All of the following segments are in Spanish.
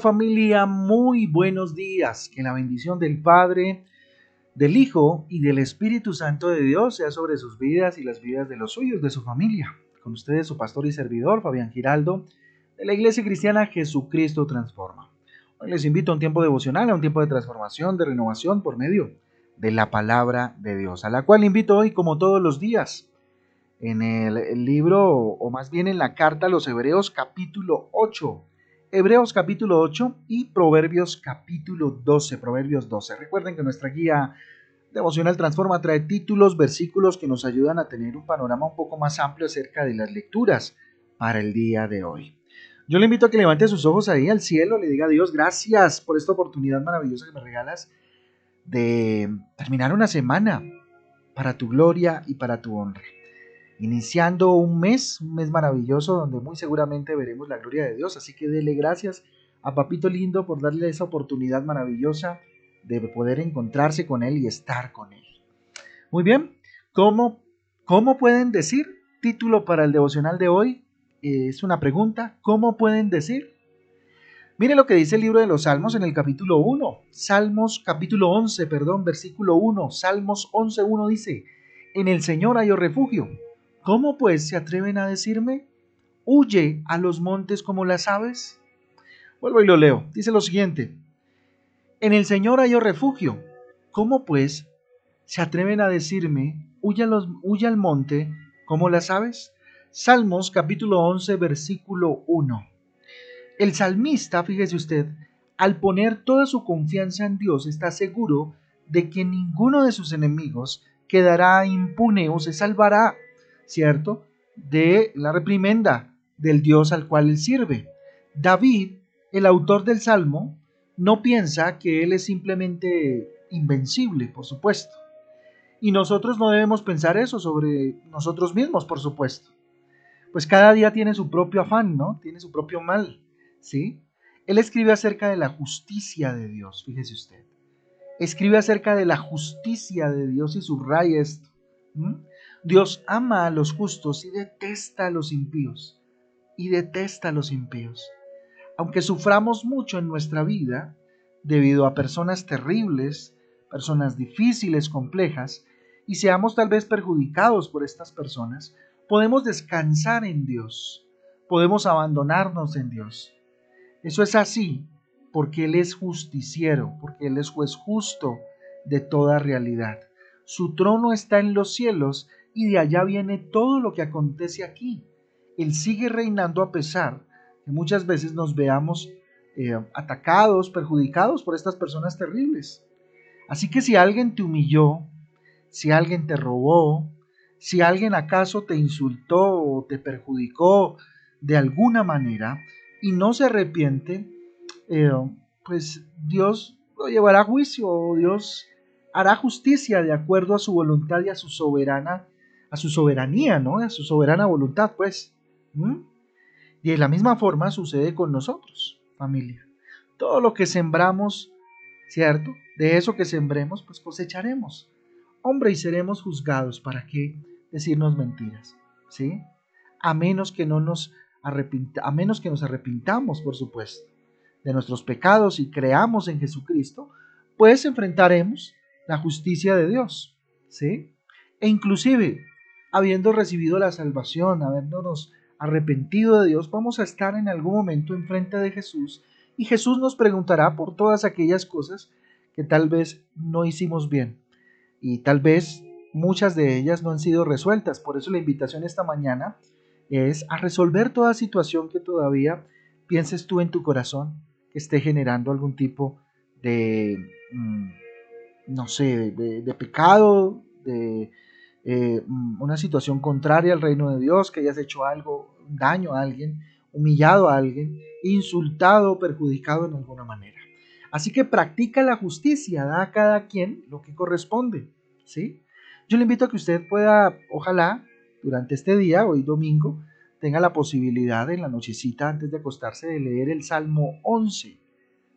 Familia, muy buenos días. Que la bendición del Padre, del Hijo y del Espíritu Santo de Dios sea sobre sus vidas y las vidas de los suyos, de su familia. Con ustedes su pastor y servidor, Fabián Giraldo, de la Iglesia Cristiana Jesucristo Transforma. Hoy les invito a un tiempo devocional, a un tiempo de transformación, de renovación por medio de la palabra de Dios, a la cual invito hoy como todos los días en el libro, o más bien en la carta a los Hebreos capítulo 8 Hebreos capítulo 8 y Proverbios capítulo 12. Proverbios 12. Recuerden que nuestra guía devocional Transforma trae títulos, versículos que nos ayudan a tener un panorama un poco más amplio acerca de las lecturas para el día de hoy. Yo le invito a que levante sus ojos ahí al cielo, le diga a Dios gracias por esta oportunidad maravillosa que me regalas de terminar una semana para tu gloria y para tu honra iniciando un mes, un mes maravilloso donde muy seguramente veremos la gloria de Dios. Así que dele gracias a Papito Lindo por darle esa oportunidad maravillosa de poder encontrarse con Él y estar con Él. Muy bien, ¿cómo, cómo pueden decir? Título para el devocional de hoy es una pregunta. ¿Cómo pueden decir? Mire lo que dice el libro de los Salmos en el capítulo 1. Salmos capítulo 11, perdón, versículo 1. Salmos 11.1 dice, en el Señor hay refugio ¿Cómo pues se atreven a decirme? Huye a los montes como las aves. Vuelvo y lo leo. Dice lo siguiente. En el Señor hay refugio. ¿Cómo pues se atreven a decirme, huye, al monte como las aves? Salmos capítulo 11 versículo 1. El salmista, fíjese usted, al poner toda su confianza en Dios, está seguro de que ninguno de sus enemigos quedará impune o se salvará ¿cierto? De la reprimenda del Dios al cual él sirve. David, el autor del Salmo, no piensa que él es simplemente invencible, por supuesto. Y nosotros no debemos pensar eso sobre nosotros mismos, por supuesto. Pues cada día tiene su propio afán, ¿no? Tiene su propio mal, ¿sí? Él escribe acerca de la justicia de Dios, fíjese usted. Escribe acerca de la justicia de Dios y subraya esto. Dios ama a los justos y detesta a los impíos. Y detesta a los impíos. Aunque suframos mucho en nuestra vida debido a personas terribles, personas difíciles, complejas, y seamos tal vez perjudicados por estas personas, podemos descansar en Dios, podemos abandonarnos en Dios. Eso es así porque Él es justiciero, porque Él es juez justo de toda realidad. Su trono está en los cielos y de allá viene todo lo que acontece aquí. Él sigue reinando a pesar que muchas veces nos veamos eh, atacados, perjudicados por estas personas terribles. Así que si alguien te humilló, si alguien te robó, si alguien acaso te insultó o te perjudicó de alguna manera y no se arrepiente, eh, pues Dios lo llevará a juicio o Dios hará justicia de acuerdo a su voluntad y a su soberana a su soberanía, ¿no? A su soberana voluntad, pues. Y de la misma forma sucede con nosotros, familia. Todo lo que sembramos, ¿cierto? De eso que sembremos, pues cosecharemos. Hombre, y seremos juzgados. ¿Para qué decirnos mentiras? ¿Sí? A menos que no nos a menos que nos arrepintamos, por supuesto, de nuestros pecados y creamos en Jesucristo, pues enfrentaremos la justicia de Dios, ¿sí? E inclusive habiendo recibido la salvación, habiéndonos arrepentido de Dios, vamos a estar en algún momento enfrente de Jesús y Jesús nos preguntará por todas aquellas cosas que tal vez no hicimos bien y tal vez muchas de ellas no han sido resueltas. Por eso la invitación esta mañana es a resolver toda situación que todavía pienses tú en tu corazón que esté generando algún tipo de, mm, no sé, de pecado, de eh, mm, una situación contraria al reino de Dios, que hayas hecho algo, daño a alguien, humillado a alguien, insultado o perjudicado en alguna manera. Así que practica la justicia, da a cada quien lo que corresponde, ¿sí? Yo le invito a que usted pueda, ojalá, durante este día, hoy domingo, tenga la posibilidad en la nochecita antes de acostarse de leer el Salmo 11.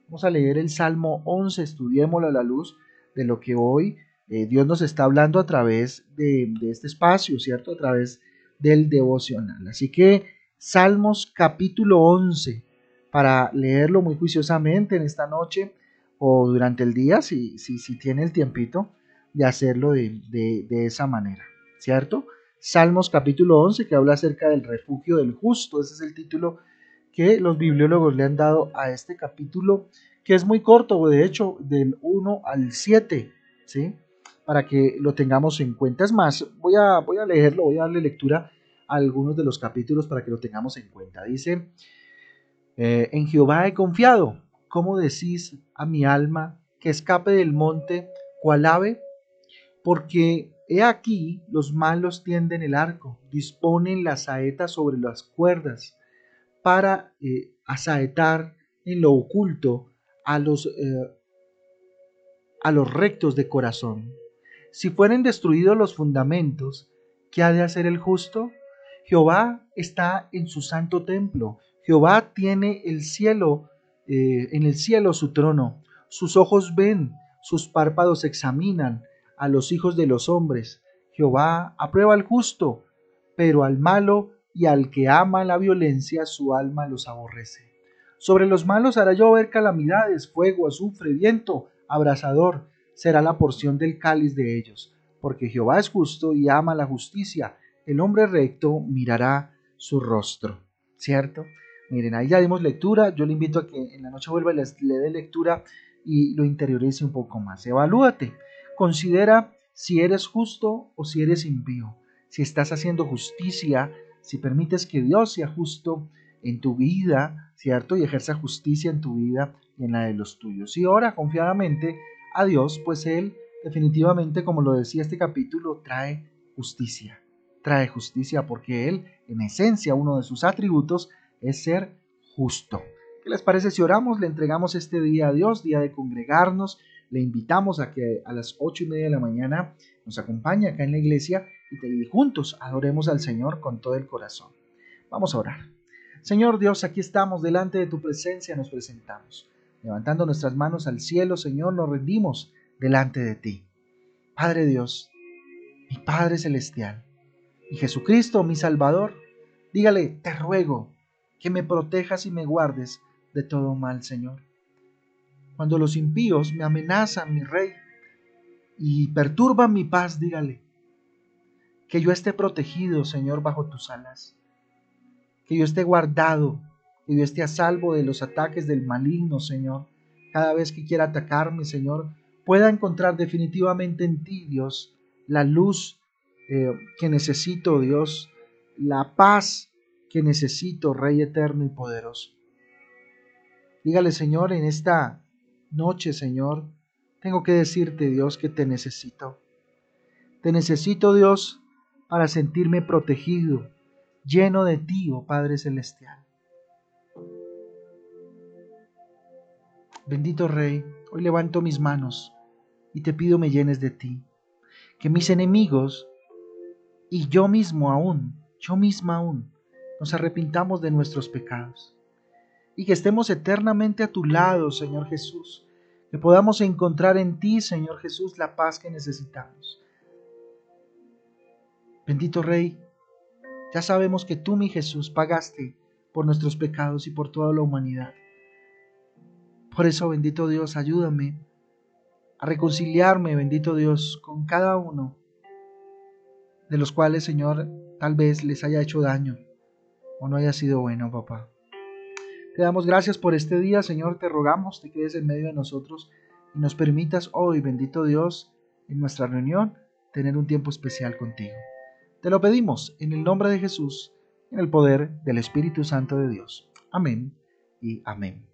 Vamos a leer el Salmo 11, estudiémoslo a la luz de lo que hoy eh, Dios nos está hablando a través de, este espacio, ¿cierto? A través del devocional. Así que Salmos capítulo 11, para leerlo muy juiciosamente en esta noche o durante el día, si, si, si tiene el tiempito de hacerlo de, de esa manera, ¿cierto? Salmos capítulo 11 que habla acerca del refugio del justo, ese es el título que los bibliólogos le han dado a este capítulo, que es muy corto, de hecho, del 1 al 7, ¿sí? Para que lo tengamos en cuenta. Es más, voy a, voy a leerlo, voy a darle lectura a algunos de los capítulos para que lo tengamos en cuenta. Dice, eh, en Jehová he confiado, ¿cómo decís a mi alma que escape del monte cual ave? Porque he aquí los malos tienden el arco, disponen las saetas sobre las cuerdas para eh, asaetar en lo oculto a los, eh, a los rectos de corazón. Si fueren destruidos los fundamentos, ¿qué ha de hacer el justo? Jehová está en su santo templo. Jehová tiene el cielo, eh, en el cielo su trono. Sus ojos ven, sus párpados examinan a los hijos de los hombres. Jehová aprueba al justo, pero al malo y al que ama la violencia su alma los aborrece. Sobre los malos hará llover calamidades, fuego, azufre, viento, abrasador, será la porción del cáliz de ellos, porque Jehová es justo y ama la justicia, el hombre recto mirará su rostro. ¿Cierto? Miren, ahí ya dimos lectura, yo le invito a que en la noche vuelva y le dé lectura y lo interiorice un poco más. Evalúate, considera si eres justo o si eres impío, si estás haciendo justicia si permites que Dios sea justo en tu vida, ¿cierto? Y ejerza justicia en tu vida y en la de los tuyos. Y ora confiadamente a Dios, pues Él definitivamente, como lo decía este capítulo, trae justicia. Trae justicia porque Él, en esencia, uno de sus atributos es ser justo. ¿Qué les parece si oramos? Le entregamos este día a Dios, día de congregarnos. Le invitamos a que a las ocho y media de la mañana nos acompañe acá en la iglesia y juntos adoremos al Señor con todo el corazón. Vamos a orar. Señor Dios, aquí estamos delante de tu presencia, nos presentamos. Levantando nuestras manos al cielo, Señor, nos rendimos delante de ti. Padre Dios, mi Padre Celestial, y Jesucristo, mi Salvador, dígale, te ruego que me protejas y me guardes de todo mal, Señor. Cuando los impíos me amenazan, mi Rey, y perturban mi paz, dígale, que yo esté protegido, Señor, bajo tus alas. Que yo esté guardado, que yo esté a salvo de los ataques del maligno, Señor. Cada vez que quiera atacarme, Señor, pueda encontrar definitivamente en ti, Dios, la luz eh, que necesito, Dios, la paz que necesito, Rey eterno y poderoso. Dígale, Señor, en esta noche, Señor, tengo que decirte, Dios, que te necesito. Te necesito, Dios, para sentirme protegido, lleno de ti, oh Padre Celestial. Bendito Rey, hoy levanto mis manos y te pido me llenes de ti. Que mis enemigos y yo mismo aún, yo misma aún, nos arrepintamos de nuestros pecados. Y que estemos eternamente a tu lado, Señor Jesús. Que podamos encontrar en ti, Señor Jesús, la paz que necesitamos. Bendito Rey, ya sabemos que tú, mi Jesús, pagaste por nuestros pecados y por toda la humanidad. Por eso, bendito Dios, ayúdame a reconciliarme, bendito Dios, con cada uno de los cuales, Señor, tal vez les haya hecho daño o no haya sido bueno, papá. Te damos gracias por este día, Señor, te rogamos, te quedes en medio de nosotros y nos permitas hoy, bendito Dios, en nuestra reunión, tener un tiempo especial contigo. Te lo pedimos en el nombre de Jesús, en el poder del Espíritu Santo de Dios. Amén y amén.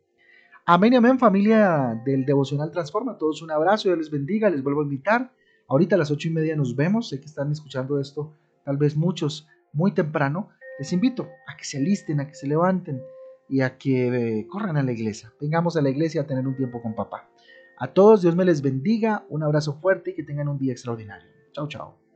Amén amén familia del Devocional Transforma. todos un abrazo, Dios les bendiga, les vuelvo a invitar. Ahorita a las ocho y media nos vemos, sé que están escuchando esto, tal vez muchos muy temprano. Les invito a que se alisten, a que se levanten y a que eh, corran a la iglesia. Vengamos a la iglesia a tener un tiempo con papá. A todos, Dios me les bendiga, un abrazo fuerte y que tengan un día extraordinario. Chao, chao.